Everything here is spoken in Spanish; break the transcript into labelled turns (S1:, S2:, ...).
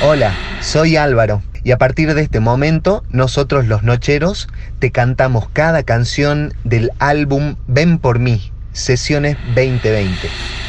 S1: Hola, soy Álvaro y a partir de este momento nosotros los Nocheros te cantamos cada canción del álbum Ven por mí, sesiones 2020.